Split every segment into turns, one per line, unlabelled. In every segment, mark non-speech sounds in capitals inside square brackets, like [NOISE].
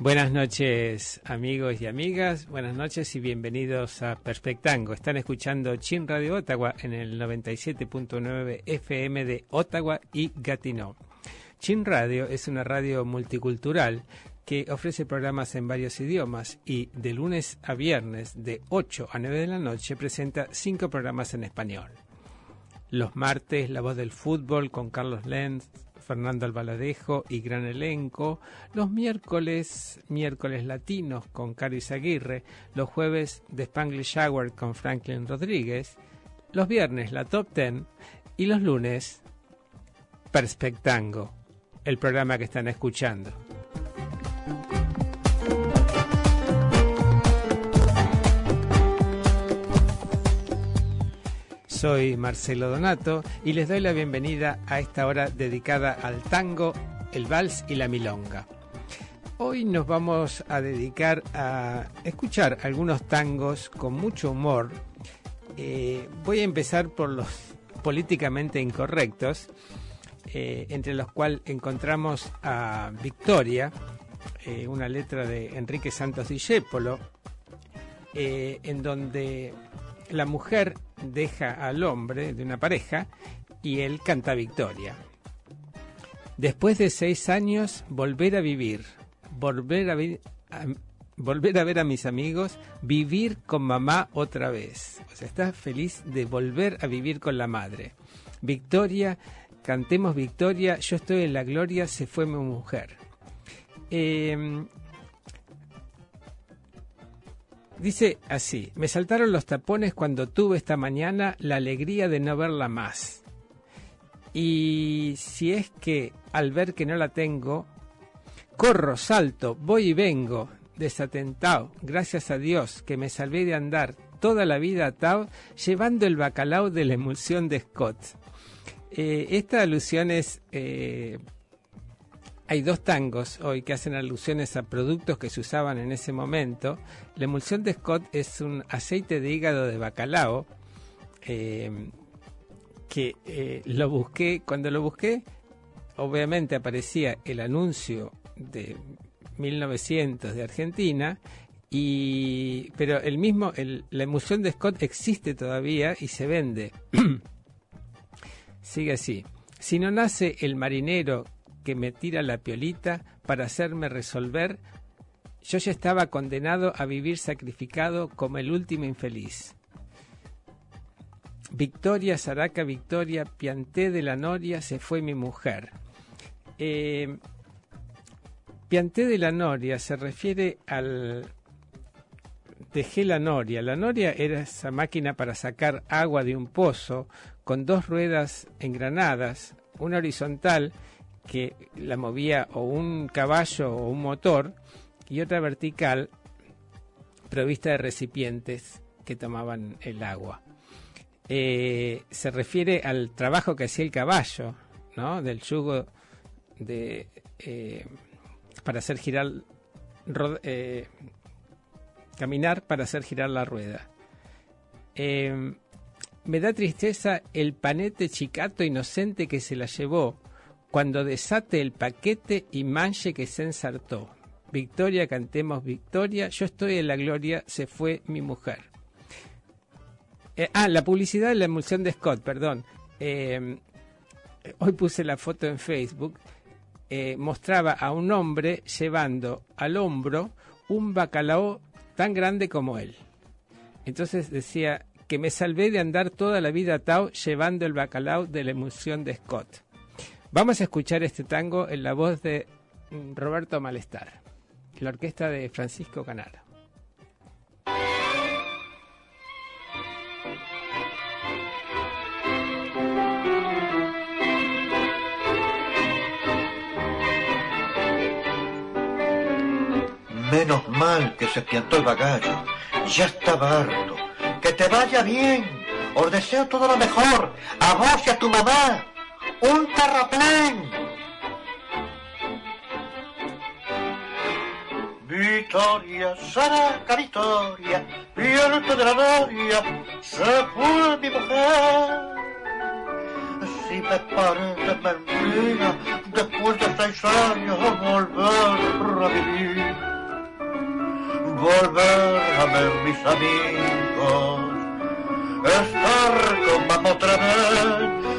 Buenas noches amigos y amigas, buenas noches y bienvenidos a Perspectango. Están escuchando Chin Radio Ottawa en el 97.9 FM de Ottawa y Gatineau. Chin Radio es una radio multicultural que ofrece programas en varios idiomas y de lunes a viernes de 8 a 9 de la noche presenta cinco programas en español. Los martes La Voz del Fútbol con Carlos Lenz, Fernando Albaladejo y gran elenco. Los miércoles, miércoles latinos con Caris Aguirre. Los jueves de Spanglish Hour con Franklin Rodríguez. Los viernes la Top Ten. Y los lunes, Perspectango, el programa que están escuchando. Soy Marcelo Donato y les doy la bienvenida a esta hora dedicada al tango, el vals y la milonga. Hoy nos vamos a dedicar a escuchar algunos tangos con mucho humor. Eh, voy a empezar por los [LAUGHS] políticamente incorrectos, eh, entre los cuales encontramos a Victoria, eh, una letra de Enrique Santos Discépolo, en donde la mujer deja al hombre de una pareja y él canta victoria. Después de seis años, volver a vivir, volver a, volver a ver a mis amigos, vivir con mamá otra vez. O sea, está feliz de volver a vivir con la madre. Victoria, cantemos victoria, yo estoy en la gloria, se fue mi mujer. Eh, Dice así, me saltaron los tapones cuando tuve esta mañana la alegría de no verla más. Y si es que al ver que no la tengo, corro, salto, voy y vengo, desatentado, gracias a Dios que me salvé de andar toda la vida atado, llevando el bacalao de la emulsión de Scott. Eh, esta alusión es eh, hay dos tangos hoy que hacen alusiones a productos que se usaban en ese momento. La emulsión de Scott es un aceite de hígado de bacalao eh, que eh, lo busqué, cuando lo busqué, obviamente aparecía el anuncio de 1900 de Argentina y pero el mismo la emulsión de Scott existe todavía y se vende. [CLEARS THROAT] Sigue así. Si no nace el marinero que me tira la piolita para hacerme resolver, yo ya estaba condenado a vivir sacrificado como el último infeliz. Victoria, Saraca, Victoria, Pianté de la Noria, se fue mi mujer. Eh, Pianté de la Noria se refiere al... Dejé la noria. La noria era esa máquina para sacar agua de un pozo con dos ruedas engranadas, una horizontal que la movía o un caballo o un motor y otra vertical provista de recipientes que tomaban el agua. Eh, se refiere al trabajo que hacía el caballo, ¿no? Del yugo de eh, para hacer girar eh, caminar para hacer girar la rueda. me da tristeza el panete chicato inocente que se la llevó cuando desate el paquete y manche que se ensartó. Victoria, cantemos victoria, yo estoy en la gloria, se fue mi mujer. Eh, ah, la publicidad de la emulsión de Scott, perdón. Eh, hoy puse la foto en Facebook. Eh, mostraba a un hombre llevando al hombro un bacalao tan grande como él. Entonces decía que me salvé de andar toda la vida atado llevando el bacalao de la emulsión de Scott. Vamos a escuchar este tango en la voz de Roberto Malestar, la orquesta de Francisco Canaro.
Menos mal que se piantó el bagallo, ya estaba harto. Que te vaya bien, os deseo todo lo mejor, a vos y a tu mamá. Un terraplén. Victoria, Saraca Victoria, viento de la gloria, se fue mi mujer. Si me parece mentira, después de seis años, volver a vivir. Volver a ver mis amigos, estar con mamá otra vez.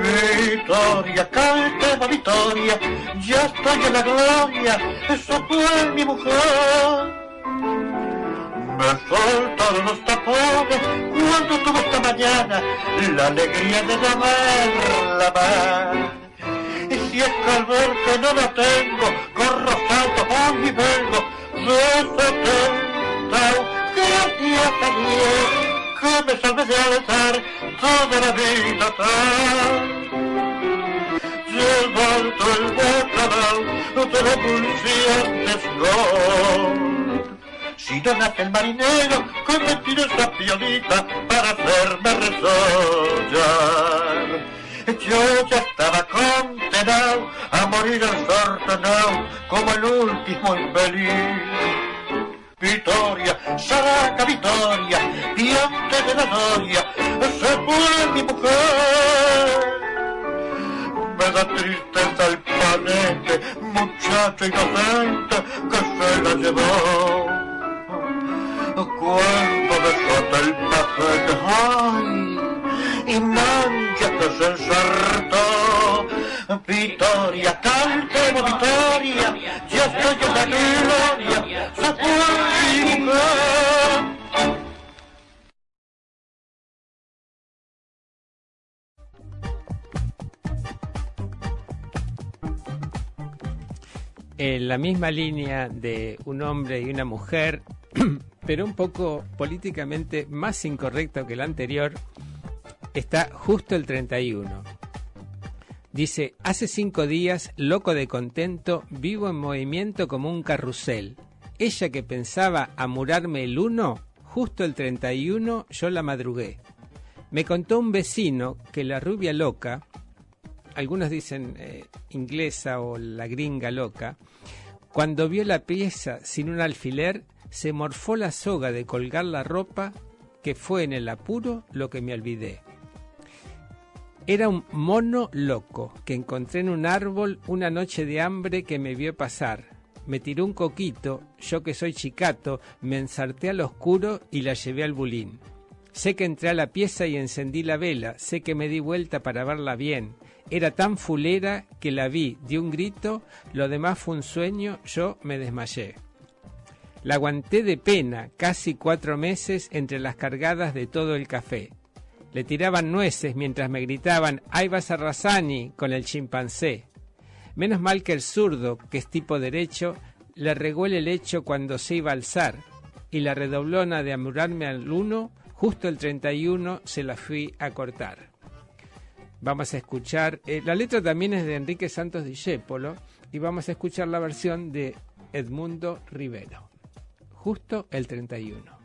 Victoria, cáltema Victoria, ya estoy en la gloria, esa fue mi mujer. Me soltaron los tapones cuando tuve esta mañana la alegría de la mar. Y si es que al que no la tengo, corro salto con mi verbo, desatentado, gracias a Dios, que me salve de alzar toda la vida atrás. Llevando el bacalao de la pulsiantes gol. Si no nace el marinero, que me tiro esa piolita para hacerme resollar. Yo ya estaba condenado a morir ensortonado como el último infeliz. Victoria, Saraca Victoria, diante de la gloria, se fue mi mujer. Me da tristeza el panete, muchacho inocente que se la llevó. Cuando desata el paquete, ay, y mancha que se ensartó. Victoria, cáltemo Victoria, ya estoy en la gloria.
En la misma línea de un hombre y una mujer, [CLEARS THROAT] pero un poco políticamente más incorrecto que el anterior, está justo el 31. Dice, hace cinco días, loco de contento, vivo en movimiento como un carrusel. Ella que pensaba amurarme el 1, justo el 31 yo la madrugué. Me contó un vecino que la rubia loca, algunos dicen eh, inglesa o la gringa loca, cuando vio la pieza sin un alfiler, se morfó la soga de colgar la ropa, que fue en el apuro lo que me olvidé. Era un mono loco que encontré en un árbol una noche de hambre que me vio pasar. Me tiró un coquito, yo que soy chicato, me ensarté al oscuro y la llevé al bulín. Sé que entré a la pieza y encendí la vela, sé que me di vuelta para verla bien. Era tan fulera que la vi, di un grito, lo demás fue un sueño, yo me desmayé. La aguanté de pena casi cuatro meses entre las cargadas de todo el café. Le tiraban nueces mientras me gritaban ¡Ahí vas a Razani! con el chimpancé. Menos mal que el zurdo, que es tipo derecho, le regó el lecho cuando se iba a alzar, y la redoblona de amurarme al uno, justo el 31 se la fui a cortar. Vamos a escuchar, eh, la letra también es de Enrique Santos Discépolo, y vamos a escuchar la versión de Edmundo Rivero, justo el 31.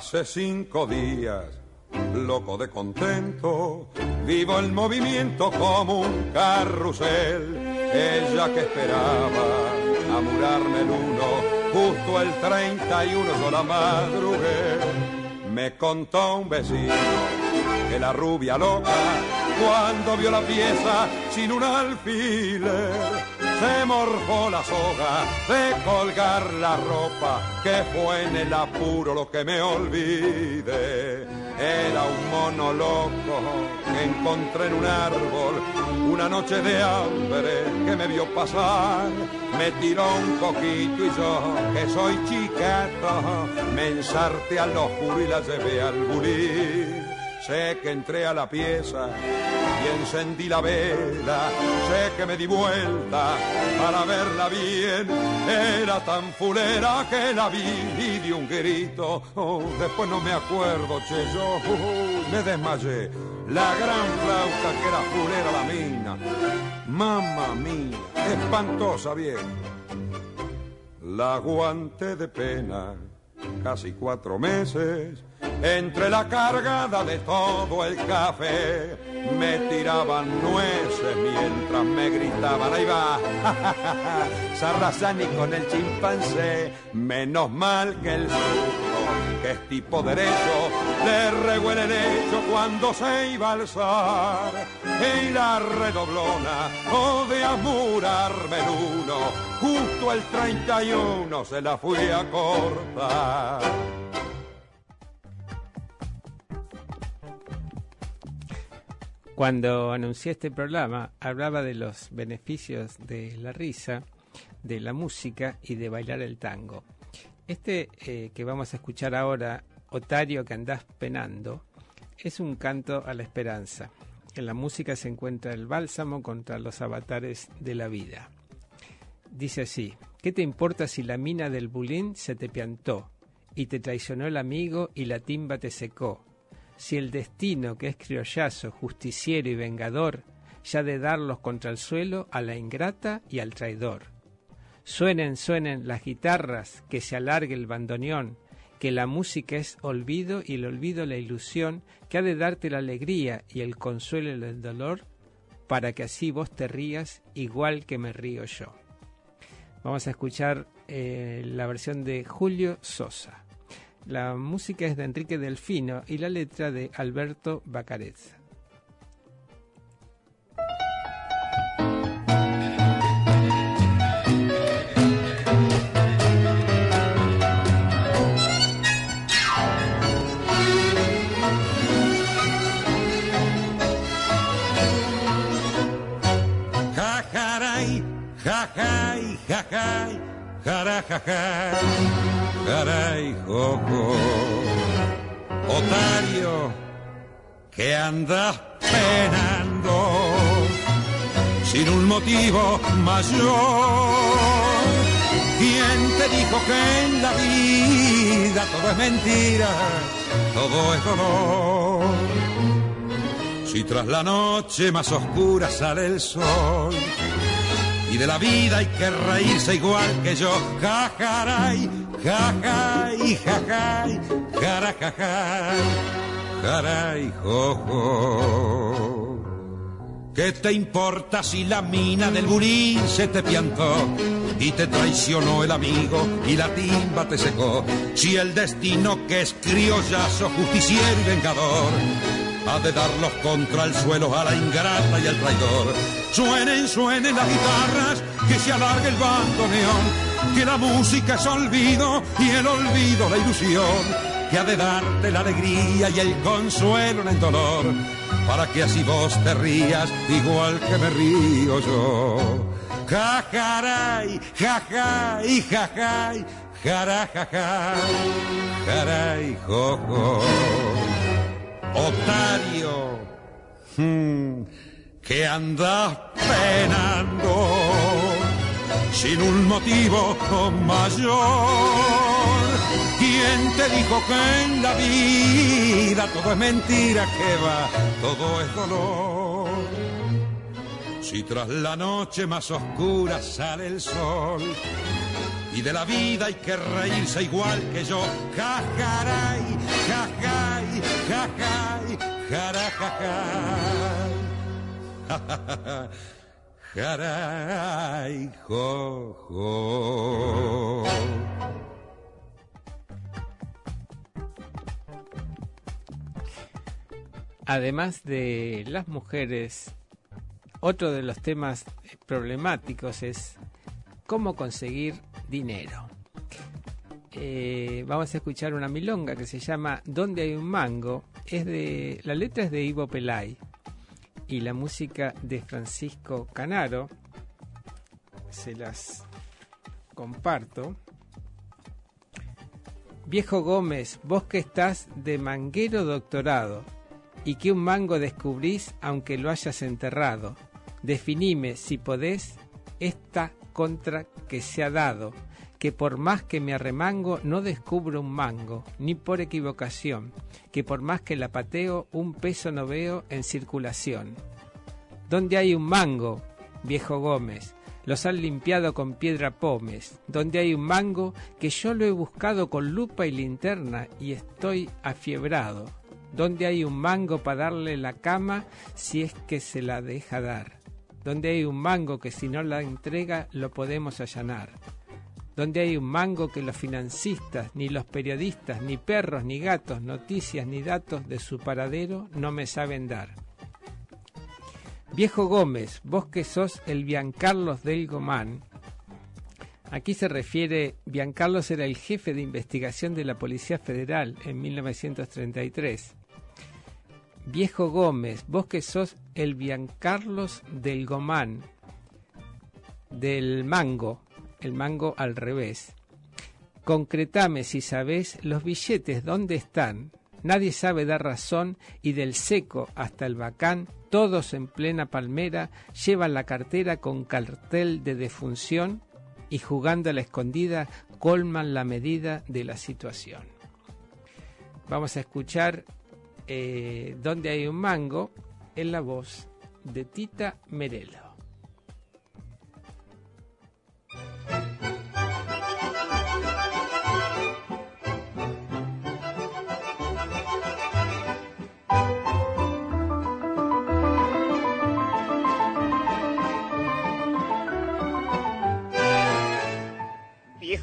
Hace cinco días, loco de contento, vivo el movimiento como un carrusel. ella que esperaba amurarme el uno, justo el 31 yo la madrugué. Me contó un vecino que la rubia loca, cuando vio la pieza sin un alfiler, se morfó la soga de colgar la ropa, que fue en el apuro lo que me olvide. Era un mono loco que encontré en un árbol una noche de hambre que me vio pasar. Me tiró un poquito y yo, que soy chiquito, me ensarté al oscuro y la llevé al bulín. Sé que entré a la pieza y encendí la vela. Sé que me di vuelta para verla bien. Era tan fulera que la vi y di un grito. Oh, después no me acuerdo, che, yo uh, me desmayé. La gran flauta que era fulera la mina. Mamma mía, espantosa bien. La aguante de pena, casi cuatro meses entre la cargada de todo el café me tiraban nueces mientras me gritaban, ahí va, [LAUGHS] Sarrazani con el chimpancé, menos mal que el surdo, que es tipo derecho, le regó el hecho cuando se iba a alzar, y la redoblona, o de amurarme el uno, justo el 31 se la fui a cortar.
Cuando anuncié este programa, hablaba de los beneficios de la risa, de la música y de bailar el tango. Este eh, que vamos a escuchar ahora, Otario que andás penando, es un canto a la esperanza. En la música se encuentra el bálsamo contra los avatares de la vida. Dice así, ¿qué te importa si la mina del bulín se te piantó y te traicionó el amigo y la timba te secó? Si el destino, que es criollazo, justiciero y vengador, ya de darlos contra el suelo a la ingrata y al traidor. Suenen, suenen las guitarras, que se alargue el bandoneón, que la música es olvido y el olvido la ilusión, que ha de darte la alegría y el consuelo del dolor, para que así vos te rías igual que me río yo. Vamos a escuchar eh, la versión de Julio Sosa. La música es de Enrique Delfino y la letra de Alberto Bacarez.
Jajaray, jajay, jajay, caray, jojo. Otario, que andas penando sin un motivo mayor. ¿Quién te dijo que en la vida todo es mentira, todo es dolor? Si tras la noche más oscura sale el sol y de la vida hay que reírse igual que yo, jajaray, jajay, jajay, jarajajay, jaray, jojo. ¿Qué te importa si la mina del burín se te piantó y te traicionó el amigo y la timba te secó? Si el destino que es criollazo, justiciero y vengador ha de darlos contra el suelo a la ingrata y al traidor. Suenen, suenen las guitarras, que se alargue el bandoneón, que la música es olvido y el olvido la ilusión, que ha de darte la alegría y el consuelo en el dolor, para que así vos te rías igual que me río yo. Jajaray, jajay, jajay, jarajajay, jaray, jojo. Otario, hmm, que andas penando sin un motivo mayor. ¿Quién te dijo que en la vida todo es mentira, que va, todo es dolor? Si tras la noche más oscura sale el sol y de la vida hay que reírse igual que yo, jajaray, jajay, jajay, jarajajay. [LAUGHS] Jaray, jo.
Además de las mujeres, otro de los temas problemáticos es cómo conseguir dinero. Eh, vamos a escuchar una milonga que se llama ¿Dónde hay un mango? Es de, la letra es de Ivo Pelay y la música de Francisco Canaro. Se las comparto. Viejo Gómez, vos que estás de manguero doctorado y que un mango descubrís aunque lo hayas enterrado. Definime, si podés, esta contra que se ha dado, que por más que me arremango no descubro un mango, ni por equivocación, que por más que la pateo un peso no veo en circulación. Donde hay un mango, viejo Gómez, los han limpiado con piedra pomes, donde hay un mango que yo lo he buscado con lupa y linterna y estoy afiebrado, donde hay un mango para darle la cama si es que se la deja dar, donde hay un mango que si no la entrega lo podemos allanar, donde hay un mango que los financistas, ni los periodistas, ni perros, ni gatos, noticias, ni datos de su paradero no me saben dar. Viejo Gómez, vos que sos el Biancarlos del Gomán, Aquí se refiere, Biancarlos era el jefe de investigación de la Policía Federal en 1933. Viejo Gómez, vos que sos el Biancarlos del Gomán, del mango, el mango al revés. Concretame si sabés los billetes dónde están. Nadie sabe dar razón y del seco hasta el bacán, todos en plena palmera llevan la cartera con cartel de defunción y jugando a la escondida colman la medida de la situación. Vamos a escuchar eh, Donde hay un mango en la voz de Tita Merelo.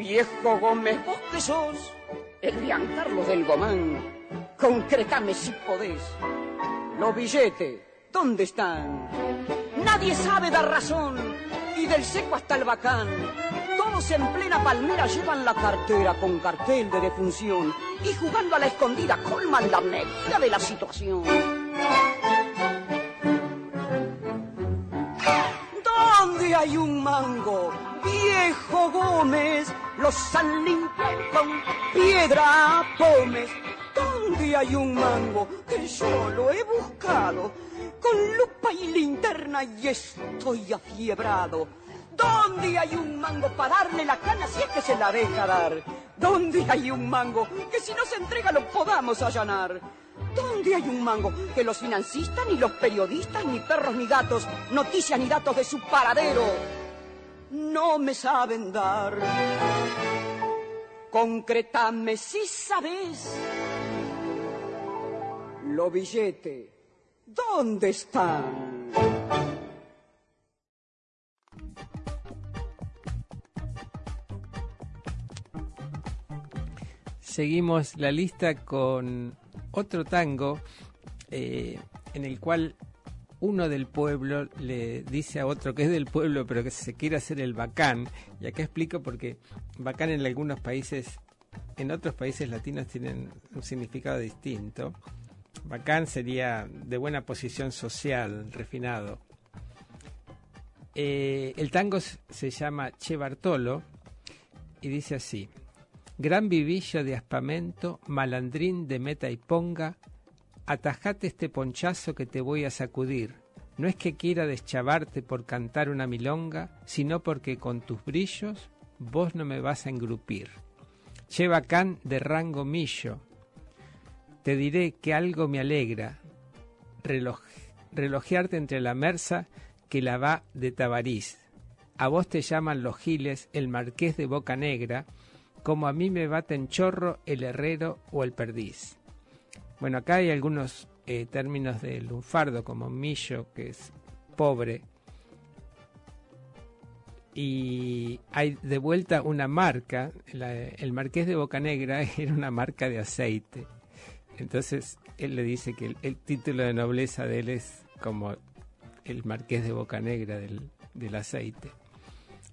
Viejo Gómez, vos que sos el Giancarlo del Gomán, concretame si podés. Los billetes, ¿dónde están? Nadie sabe dar razón, y del seco hasta el bacán. Todos en plena palmera llevan la cartera con cartel de defunción y jugando a la escondida colman la medida de la situación. ¿Dónde hay un mango? Viejo Gómez, los han con piedra pomes. ¿Dónde hay un mango que yo lo he buscado? Con lupa y linterna y estoy afiebrado. ¿Dónde hay un mango para darle la cana si es que se la deja dar? ¿Dónde hay un mango que si no se entrega lo podamos allanar? ¿Dónde hay un mango que los financistas, ni los periodistas, ni perros, ni gatos, noticias ni datos de su paradero no me saben dar? Concretame si sabes. Lo billete, ¿dónde están?
Seguimos la lista con otro tango eh, en el cual uno del pueblo le dice a otro que es del pueblo pero que se quiere hacer el bacán. Y acá explico porque bacán en algunos países, en otros países latinos tienen un significado distinto. Bacán sería de buena posición social, refinado. Eh, el tango se llama Che Bartolo y dice así. Gran vivillo de aspamento, malandrín de meta y ponga, atajate este ponchazo que te voy a sacudir. No es que quiera deschavarte por cantar una milonga, sino porque con tus brillos vos no me vas a engrupir. Che bacán de rango millo, te diré que algo me alegra, reloj- relojearte entre la merza que la va de Tabariz. A vos te llaman los giles el marqués de Boca Negra, como a mí me baten chorro el herrero o el perdiz. Bueno, acá hay algunos eh, términos de lunfardo, como millo, que es pobre. Y hay de vuelta una marca, el marqués de Boca Negra [LAUGHS] era una marca de aceite. Entonces él le dice que el, título de nobleza de él es como el marqués de Boca Negra del, del aceite.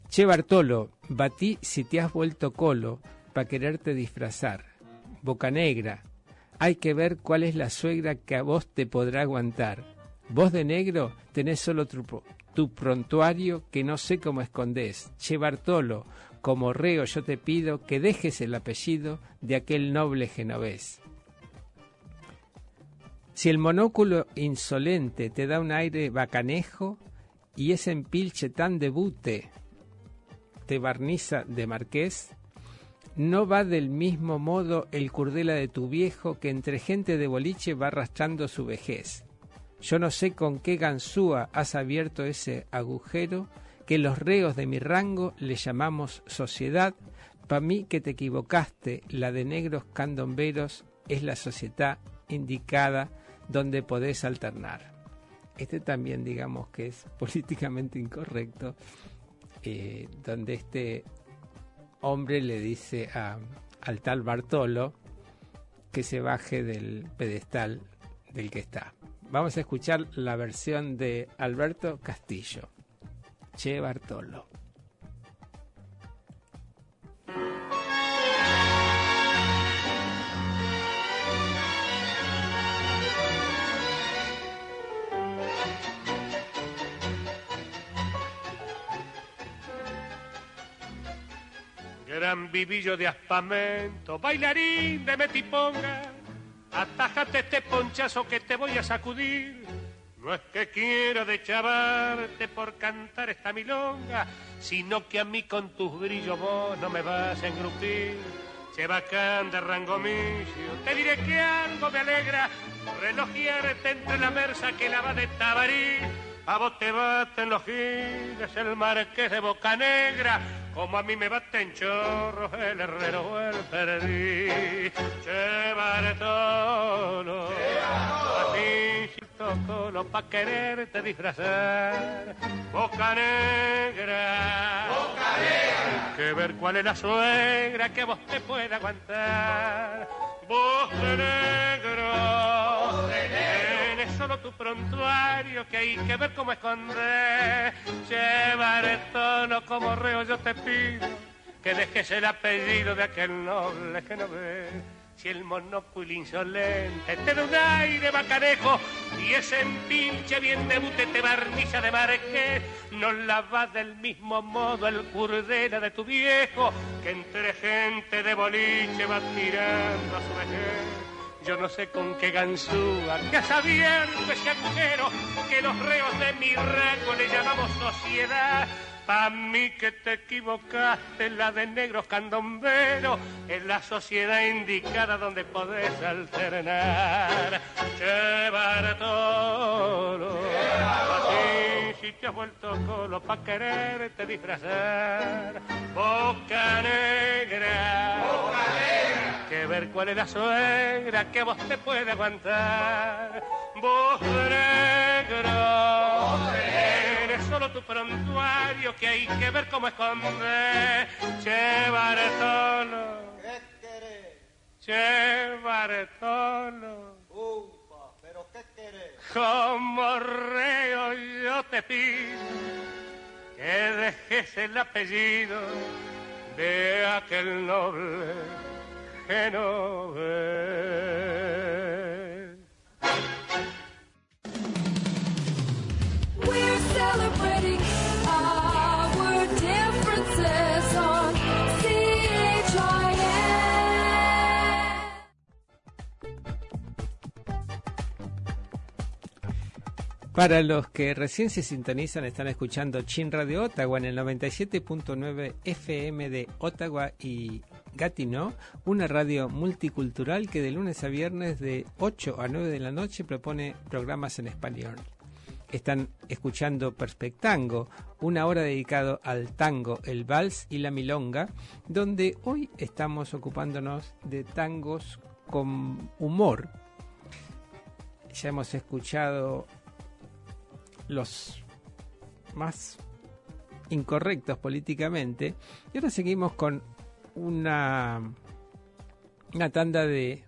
Che Bartolo, batí si te has vuelto colo para quererte disfrazar. Boca Negra, hay que ver cuál es la suegra que a vos te podrá aguantar. Vos de negro tenés solo tu, tu prontuario que no sé cómo escondés. Che Bartolo, como reo yo te pido que dejes el apellido de aquel noble genovés. Si el monóculo insolente te da un aire bacanejo y ese empilche tan debute te barniza de marqués, no va del mismo modo el curdela de tu viejo que entre gente de boliche va arrastrando su vejez. Yo no sé con qué ganzúa has abierto ese agujero que los reos de mi rango le llamamos sociedad. Pa' mí que te equivocaste, la de negros candomberos es la sociedad indicada donde podés alternar. Este también digamos que es [LAUGHS] políticamente incorrecto, eh, donde este hombre le dice al tal Bartolo que se baje del pedestal del que está. Vamos a escuchar la versión de Alberto Castillo. Che Bartolo.
Gran vivillo de aspamento, bailarín de metiponga, atájate este ponchazo que te voy a sacudir. No es que quiera de chavarte por cantar esta milonga, sino que a mí con tus brillos vos no me vas a engrupir. Che bacán de rangomillo, te diré que algo me alegra, relojearte entre la merza que la va de tabarí. A vos te baten los giles, el marqués de Boca Negra, como a mí me baten chorros el herrero o el perdí. Che Bartolo, a ti si toco lo pa' quererte disfrazar. Boca Negra, Boca Negra, que ver cuál es la suegra que vos te puede aguantar. Negro, Tienes solo tu prontuario que hay que ver cómo esconder. Llevar el tono como reo yo te pido que dejes el apellido de aquel noble que no ve. Si el monóculo insolente te da un aire bacanejo y ese empinche bien debute te barniza de marqués, no la va del mismo modo el curdela de tu viejo que entre gente de boliche va tirando a su vejez. Yo no sé con qué ganzúa que has abierto ese agujero que los reos de mi rango le llamamos sociedad. Pa' mí que te equivocaste, la de negros candomberos es la sociedad indicada donde podés alternar. Che Bartolo, a ti si te has vuelto colo pa' quererte disfrazar. Boca negra, que ver cuál es la suegra que vos te puede aguantar. Vos negro, eres solo tu prontuario que hay que ver cómo esconde. Che Bartolo,
¿Qué querés?
che Bartolo,
Upa, pero ¿qué querés?
como rey te pido que dejes el apellido de aquel noble
Para los que recién se sintonizan, están escuchando Chin Radio Ottawa en el 97.9 FM de Ottawa y Gatineau, una radio multicultural que de lunes a viernes de 8 a 9 de la noche propone programas en español. Están escuchando Perspectango, una hora dedicado al tango, el vals y la milonga, donde hoy estamos ocupándonos de tangos con humor. Ya hemos escuchado los más incorrectos políticamente. Y ahora seguimos con una, una tanda de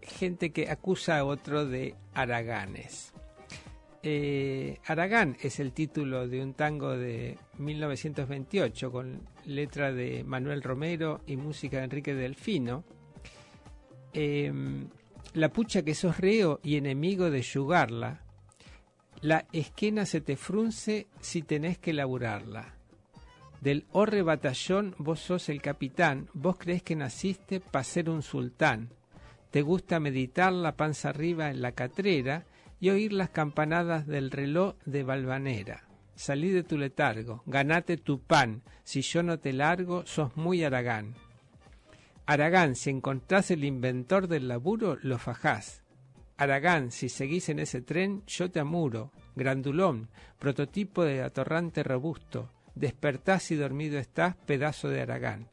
gente que acusa a otro de haraganes. Eh, Aragán es el título de un tango de 1928 con letra de Manuel Romero y música de Enrique Delfino. Em, la pucha que sos reo y enemigo de yugarla, la esquena se te frunce si tenés que laburarla. Del horre batallón vos sos el capitán, vos crees que naciste para ser un sultán. Te gusta meditar la panza arriba en la catrera y oír las campanadas del reloj de Valvanera. Salí de tu letargo, ganate tu pan, si yo no te largo, sos muy Aragán. Aragán, si encontrás el inventor del laburo, lo fajás. Aragán, si seguís en ese tren, yo te amuro. Grandulón, prototipo de atorrante robusto. Despertás y dormido estás, pedazo de Aragán.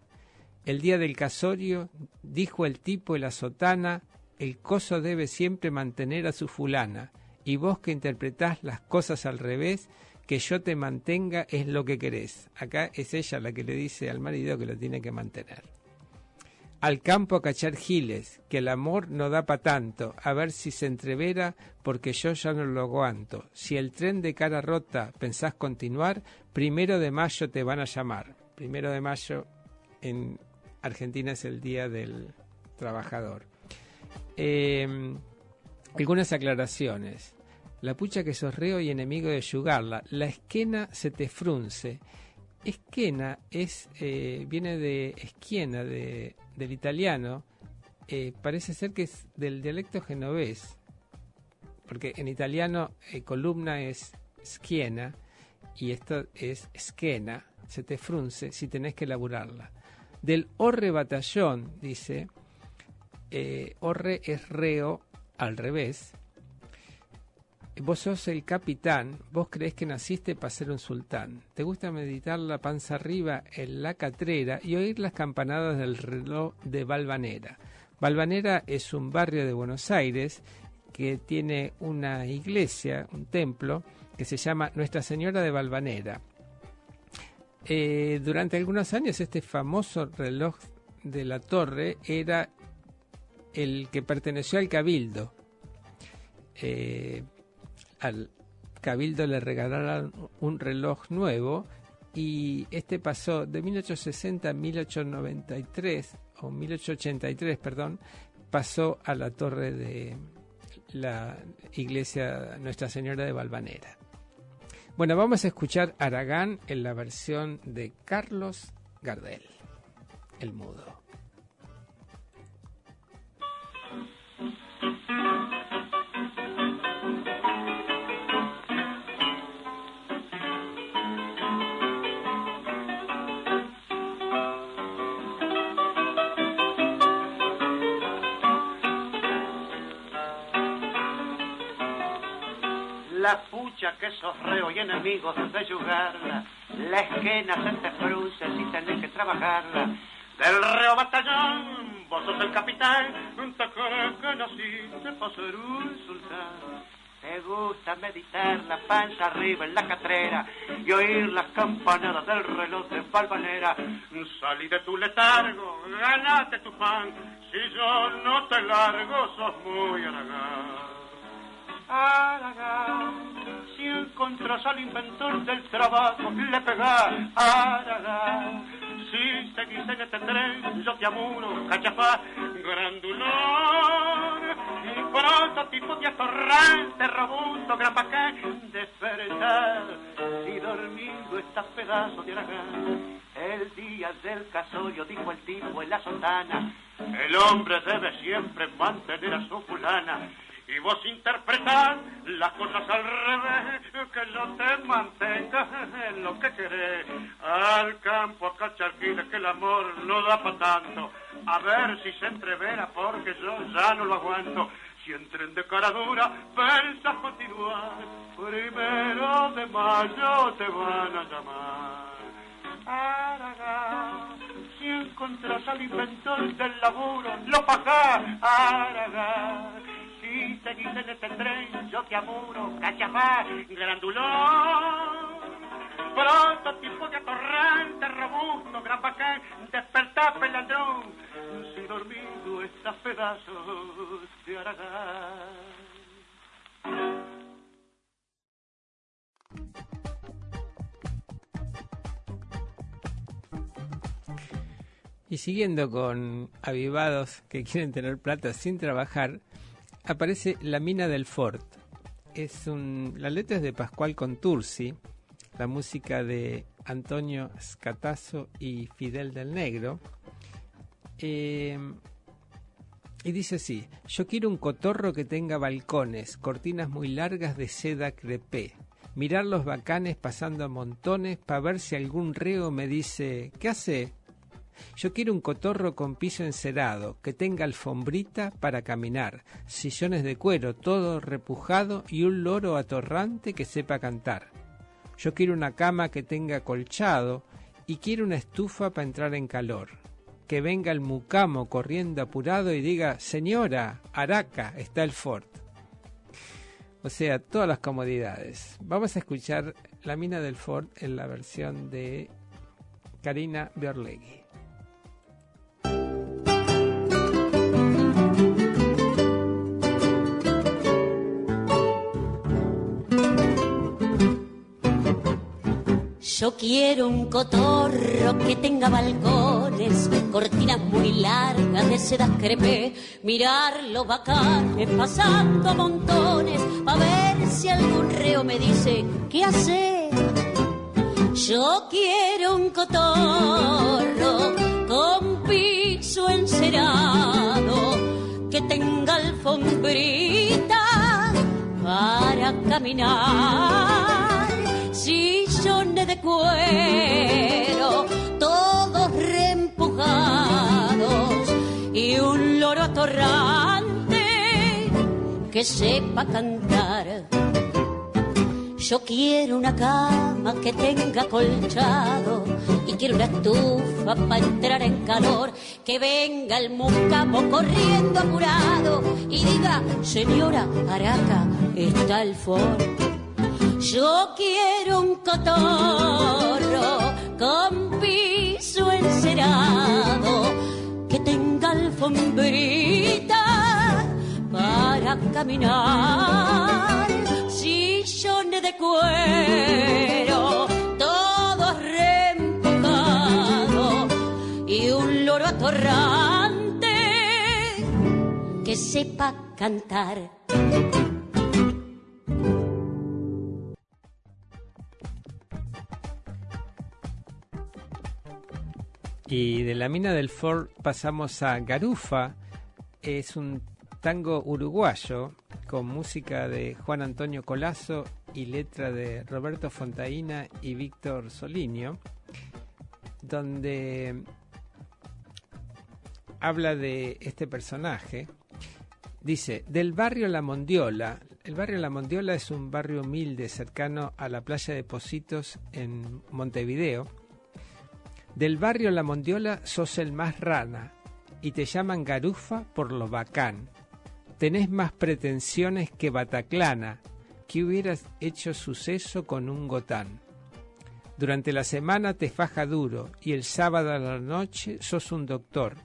El día del casorio, dijo el tipo en la sotana, el coso debe siempre mantener a su fulana, y vos que interpretás las cosas al revés, que yo te mantenga es lo que querés. Acá es ella la que le dice al marido que lo tiene que mantener. Al campo a cachar giles, que el amor no da pa' tanto, a ver si se entrevera, porque yo ya no lo aguanto. Si el tren de cara rota pensás continuar, primero de mayo te van a llamar. Primero de mayo en Argentina es el Día del Trabajador. Eh, algunas aclaraciones. La pucha que sos reo y enemigo de yugarla. La esquena se te frunce. Esquena es, eh, viene de esquiena, de, del italiano. Eh, parece ser que es del dialecto genovés. Porque en italiano eh, columna es schiena y esto es esquena. Se te frunce si tenés que laburarla. Del orre batallón, dice, eh, orre es reo al revés. Vos sos el capitán, vos creés que naciste para ser un sultán. Te gusta meditar la panza arriba en la catrera y oír las campanadas del reloj de Valvanera. Valvanera es un barrio de Buenos Aires que tiene una iglesia, un templo, que se llama Nuestra Señora de Valvanera. Eh, durante algunos años este famoso reloj de la torre era el que perteneció al cabildo. Eh, al cabildo le regalaron un reloj nuevo y este pasó de 1860 a 1893 o 1883, perdón, pasó a la torre de la iglesia Nuestra Señora de Valvanera. Bueno, vamos a escuchar Aragán en la versión de Carlos Gardel, el mudo.
La pucha que sos reo y enemigos de yugarla, la esquena se te frunce si tenés que trabajarla. Del reo batallón, vos sos el capitán, te crees que naciste para ser un sultán. Te gusta meditar la panza arriba en la catrera y oír las campanadas del reloj de Valvanera. Salí de tu letargo, ganate tu pan, si yo no te largo sos muy aragán. Aragán, encontrás al inventor del trabajo, le pegás, Aragán. Si seguís en este tren, yo te amuro, cachafá, grandulón. Un prototipo de atorrante, robusto, gran bacán, despertar. Si dormido estás pedazo de Aragán. El día del casollo, dijo el tipo en la sotana, el hombre debe siempre mantener a su fulana. Y vos interpretás las cosas al revés, que yo te mantenga en lo que querés. Al campo a cacharquines que el amor no da pa' tanto. A ver si se entrevera porque yo ya no lo aguanto. Si entren de cara dura, pensas continuar. Primero de mayo te van a llamar. Aragán, si encontrás al inventor del laburo, lo pagás, Aragán. Si seguís en este tren, yo te amuro, cachafá, grandulón. Prototipo de atorrante, robusto, gran bacán, despertá, pelandrón. Si dormido estás pedazos de Aragán.
Y siguiendo con avivados que quieren tener plata sin trabajar, aparece La Mina del Fort. Es un, la letra es de Pascual Contursi, la música de Antonio Scatazo y Fidel del Negro. Eh, y dice así, yo quiero un cotorro que tenga balcones, cortinas muy largas de seda crepé, mirar los bacanes pasando a montones para ver si algún reo me dice, ¿qué hace? Yo quiero un cotorro con piso encerado, que tenga alfombrita para caminar, sillones de cuero todo repujado y un loro atorrante que sepa cantar. Yo quiero una cama que tenga colchado y quiero una estufa para entrar en calor. Que venga el mucamo corriendo apurado y diga, señora, Araca, está el Ford. O sea, todas las comodidades. Vamos a escuchar La mina del Ford en la versión de Karina Biorlegui.
Yo quiero un cotorro que tenga balcones, cortinas muy largas de sedas crepé, mirar los bacanes pasando montones, pa' ver si algún reo me dice, ¿qué hace? Yo quiero un cotorro con piso encerado, que tenga alfombrita para caminar de cuero, todos reempujados, y un loro atorrante que sepa cantar. Yo quiero una cama que tenga colchado y quiero una estufa para entrar en calor. Que venga el mucamo corriendo apurado y diga, señora Araca, está el Ford. Yo quiero un cotorro con piso encerado que tenga alfombrita para caminar. Sillones de cuero, todos reempujados y un loro atorrante que sepa cantar.
Y de la mina del Ford pasamos a Garufa. Es un tango uruguayo con música de Juan Antonio Colazo y letra de Roberto Fontaina y Víctor Solinio, donde habla de este personaje. Dice, del barrio La Mondiola, el barrio La Mondiola es un barrio humilde cercano a la playa de Positos en Montevideo. Del barrio La Mondiola sos el más rana y te llaman garufa por lo bacán. Tenés más pretensiones que Bataclana, que hubieras hecho suceso con un gotán. Durante la semana te faja duro y el sábado a la noche sos un doctor.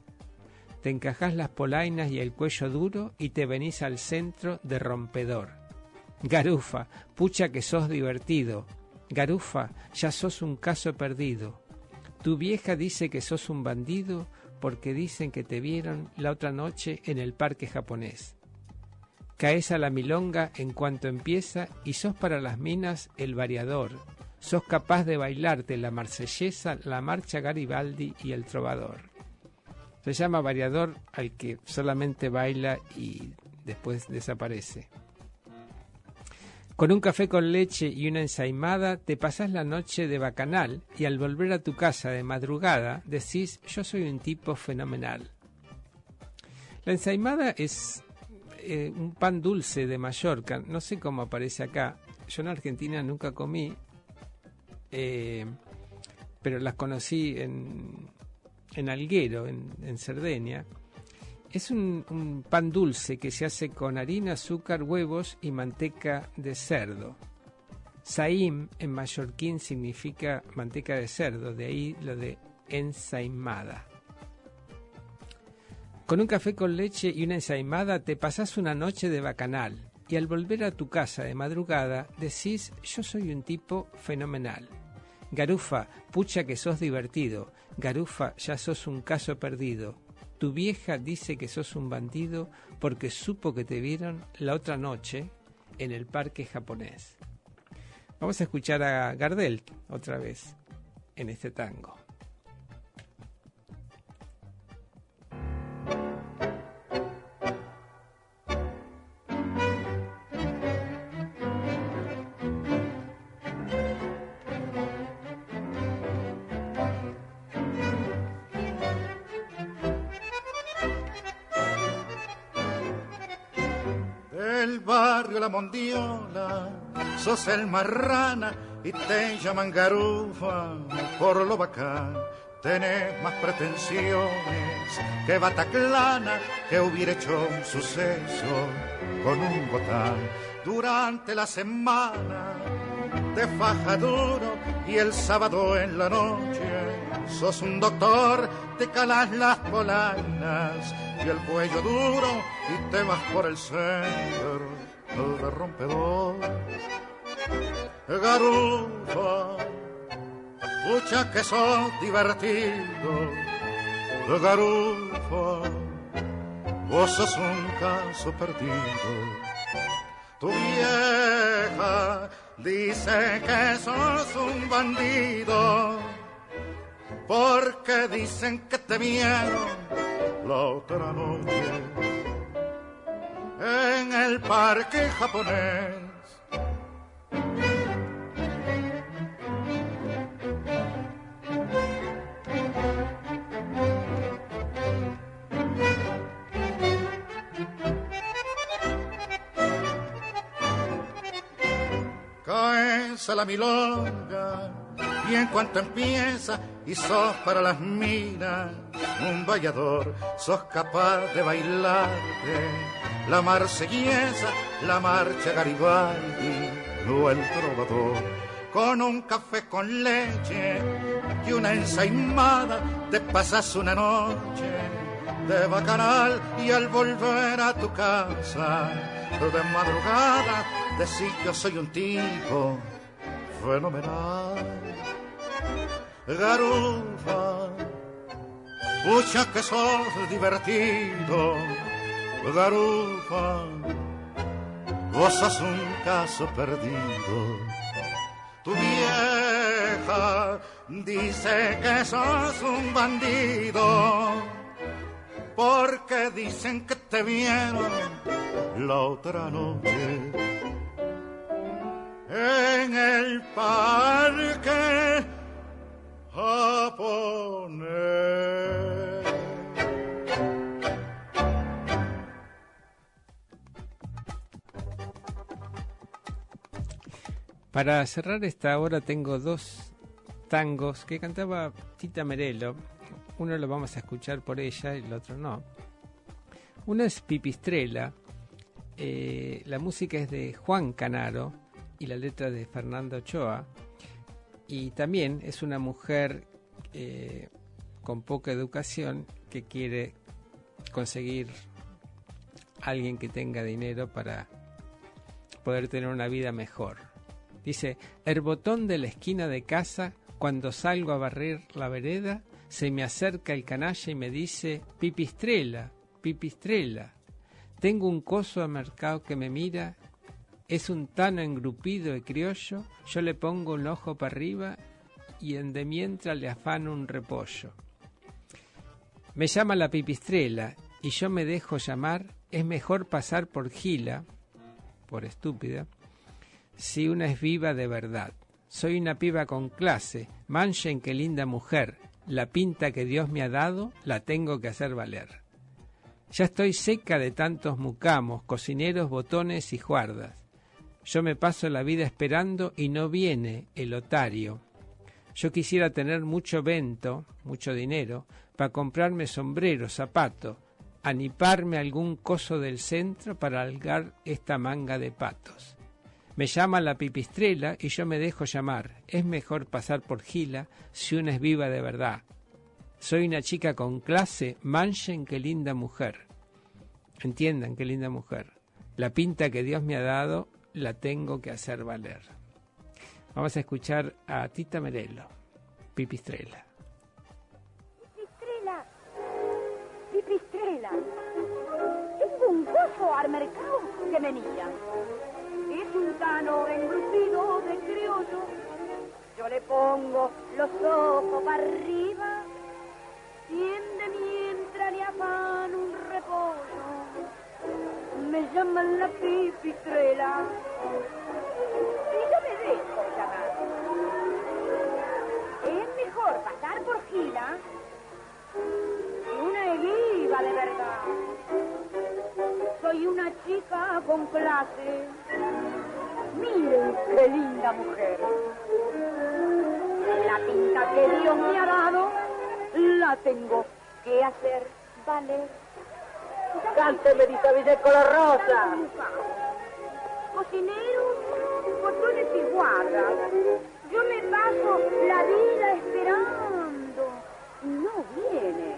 Te encajás las polainas y el cuello duro y te venís al centro de rompedor. Garufa, pucha que sos divertido. Garufa, ya sos un caso perdido. Tu vieja dice que sos un bandido porque dicen que te vieron la otra noche en el parque japonés. Caes a la milonga en cuanto empieza y sos para las minas el variador. Sos capaz de bailarte la marsellesa, la marcha Garibaldi y el trovador. Se llama variador al que solamente baila y después desaparece. Con un café con leche y una ensaimada te pasás la noche de bacanal y al volver a tu casa de madrugada decís yo soy un tipo fenomenal. La ensaimada es eh, un pan dulce de Mallorca, no sé cómo aparece acá. Yo en Argentina nunca comí, eh, pero las conocí en, en Alguero, en, en Cerdeña. Es un, pan dulce que se hace con harina, azúcar, huevos y manteca de cerdo. Saim en mallorquín significa manteca de cerdo, de ahí lo de ensaimada. Con un café con leche y una ensaimada te pasás una noche de bacanal y al volver a tu casa de madrugada decís yo soy un tipo fenomenal. Garufa, pucha que sos divertido. Garufa, ya sos un caso perdido. Tu vieja dice que sos un bandido porque supo que te vieron la otra noche en el parque japonés. Vamos a escuchar a Gardel otra vez en este tango.
Mondiola, sos el marrana y te llaman garufa por lo bacán. Tenés más pretensiones que Bataclana, que hubiera hecho un suceso con un botán. Durante la semana te faja duro y el sábado en la noche sos un doctor, te calas las polanas y el cuello duro y te vas por el centro de rompedor. Garufa, Pucha que sos divertido, Garufa, vos sos un caso perdido. Tu vieja dice que sos un bandido, porque dicen que te vieron la otra noche en el parque japonés. Caes a la milonga y en cuanto empieza y para las minas un vallador, sos capaz de bailarte la marsellesa, la marcha Garibaldi o el trovador. Con un café con leche y una ensaimada te pasas una noche de bacanal y al volver a tu casa de madrugada decís yo soy un tipo fenomenal. Garufa, pucha que sos divertido. Garufa, vos sos un caso perdido. Tu vieja dice que sos un bandido, porque dicen que te vieron la otra noche en el parque japonés.
Para cerrar esta hora tengo dos tangos que cantaba Tita Merelo. Uno lo vamos a escuchar por ella y el otro no. Uno es Pipistrela. eh, la música es de Juan Canaro y la letra de Fernando Ochoa. Y también es una mujer eh, con poca educación que quiere conseguir alguien que tenga dinero para, poder tener una vida mejor. Dice, el botón de la esquina de casa, cuando salgo a barrer la vereda, se me acerca el canalla y me dice, pipistrela, pipistrela. Tengo un coso a mercado que me mira, es un tano engrupido y criollo, yo le pongo un ojo para arriba y en de mientras le afano un repollo. Me llama la pipistrela y yo me dejo llamar, es mejor pasar por gila, por estúpida, si una es viva de verdad. Soy una piba con clase, manchen qué linda mujer, la pinta que Dios me ha dado la tengo que hacer valer. Ya estoy seca de tantos mucamos, cocineros, botones y juardas. Yo me paso la vida esperando y no viene el otario. Yo quisiera tener mucho vento, mucho dinero, para comprarme sombrero, zapato, aniparme algún coso del centro para algar esta manga de patos. Me llama la pipistrela y yo me dejo llamar. Es mejor pasar por gila si una es viva de verdad. Soy una chica con clase, manchen qué linda mujer. Entiendan qué linda mujer. La pinta que Dios me ha dado la tengo que hacer valer. Vamos a escuchar a Tita Merelo, Pipistrela.
Pipistrela, pipistrela. Tengo un coso al mercado que me mira. Es un tano engrupido de criollo. Yo le pongo los ojos para arriba y en de mientras le afano un repollo. Me llaman la pipistrela y yo me dejo llamar. Es mejor pasar por gila que una viva de verdad. Soy una chica con clase. Miren qué linda mujer. La pinta que Dios me ha dado la tengo que hacer valer.
Cánteme, con la rosa.
Cocineros, botones y guardas. Yo me paso la vida esperando. y No viene.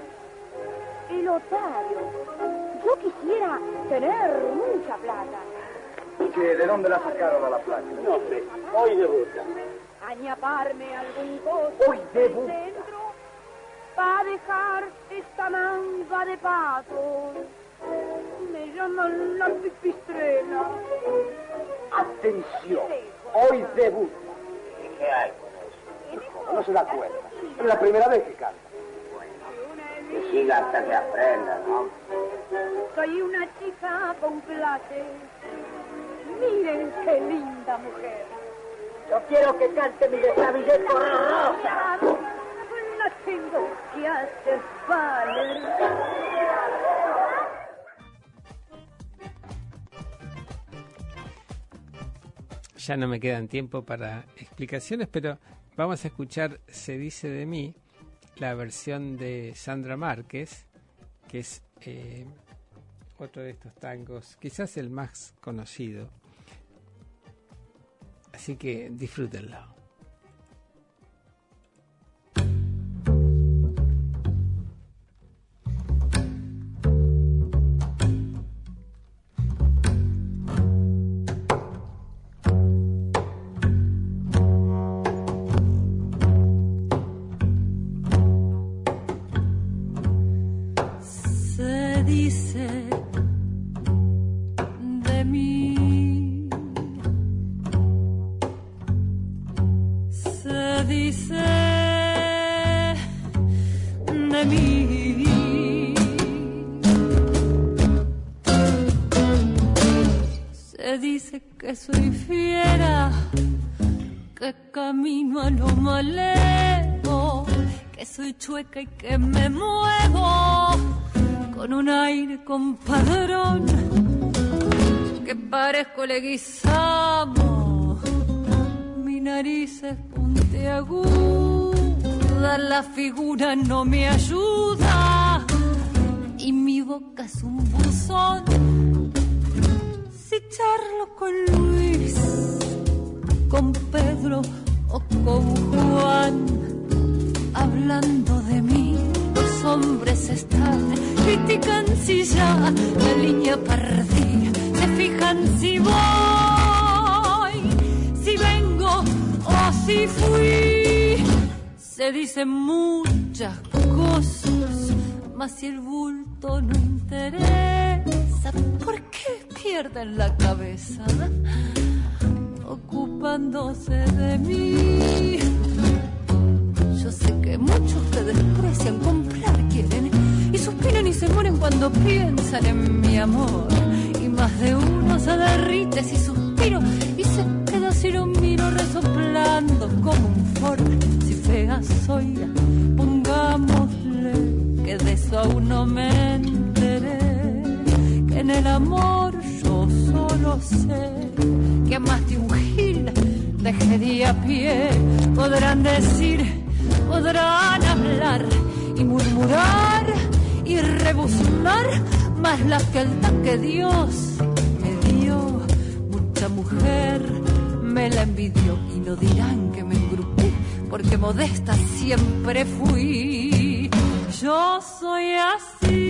El otario. Yo quisiera tener mucha plata.
¿Qué? ¿De dónde la sacaron a la playa? No, hombre, hoy debuta.
Añaparme algún coso
Hoy debuta.
centro para dejar esta manga de patos. Me llaman la pipistrela.
Atención, hoy debuta. ¿Qué hay con eso? No se da cuenta. Es la primera vez que canta. Que siga hasta que aprenda, ¿no?
Soy una chica con clase. Miren qué linda mujer.
Yo quiero que cante mi desabillé con rosa.
La tengo que hacer valer.
Ya no me quedan tiempo para explicaciones, pero vamos a escuchar Se dice de mí, la versión de Sandra Márquez, que es eh, otro de estos tangos, quizás el más conocido. Así que disfrútenlo.
A lo maleo, que soy chueca y que me muevo con un aire compadrón, que parezco leguizamo, mi nariz es puntiaguda, la figura no me ayuda y mi boca es un buzón. Si charlo con Luis, con Pedro o con Juan hablando de mí. Los hombres están, critican si ya la línea perdí, se fijan si voy, si vengo o si fui. Se dicen muchas cosas, mas si el bulto no interesa, ¿por qué pierden la cabeza? Ocupándose de mí. Yo sé que muchos te desprecian, comprar quieren y suspiran y se mueren cuando piensan en mi amor. Y más de uno se derrite si suspiro y se queda si lo miro resoplando como un foro. Si fea soy, pongámosle que de eso aún no me enteré. Que en el amor yo solo sé que más de un dejé a pie. Podrán decir, podrán hablar y murmurar y rebuznar, más la fealdad que Dios me dio. Mucha mujer me la envidió y no dirán que me engrupí, porque modesta siempre fui. Yo soy así.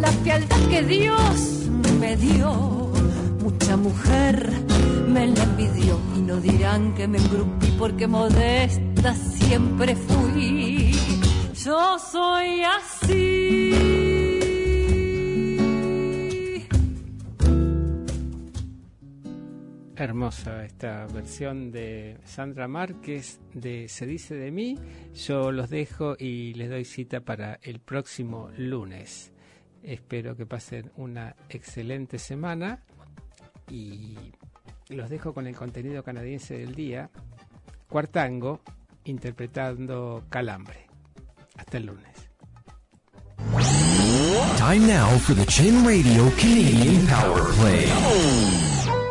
La fealdad que Dios me dio. Mucha mujer me la envidió y no dirán que me engrupí porque modesta siempre fui. Yo soy así.
Hermosa esta versión de Sandra Márquez de Se dice de mí. Yo los dejo y les doy cita para el próximo lunes. Espero que pasen una excelente semana y los dejo con el contenido canadiense del día. Cuartango interpretando Calambre. Hasta el lunes.
Time now for the Chin Radio Canadian Power Play.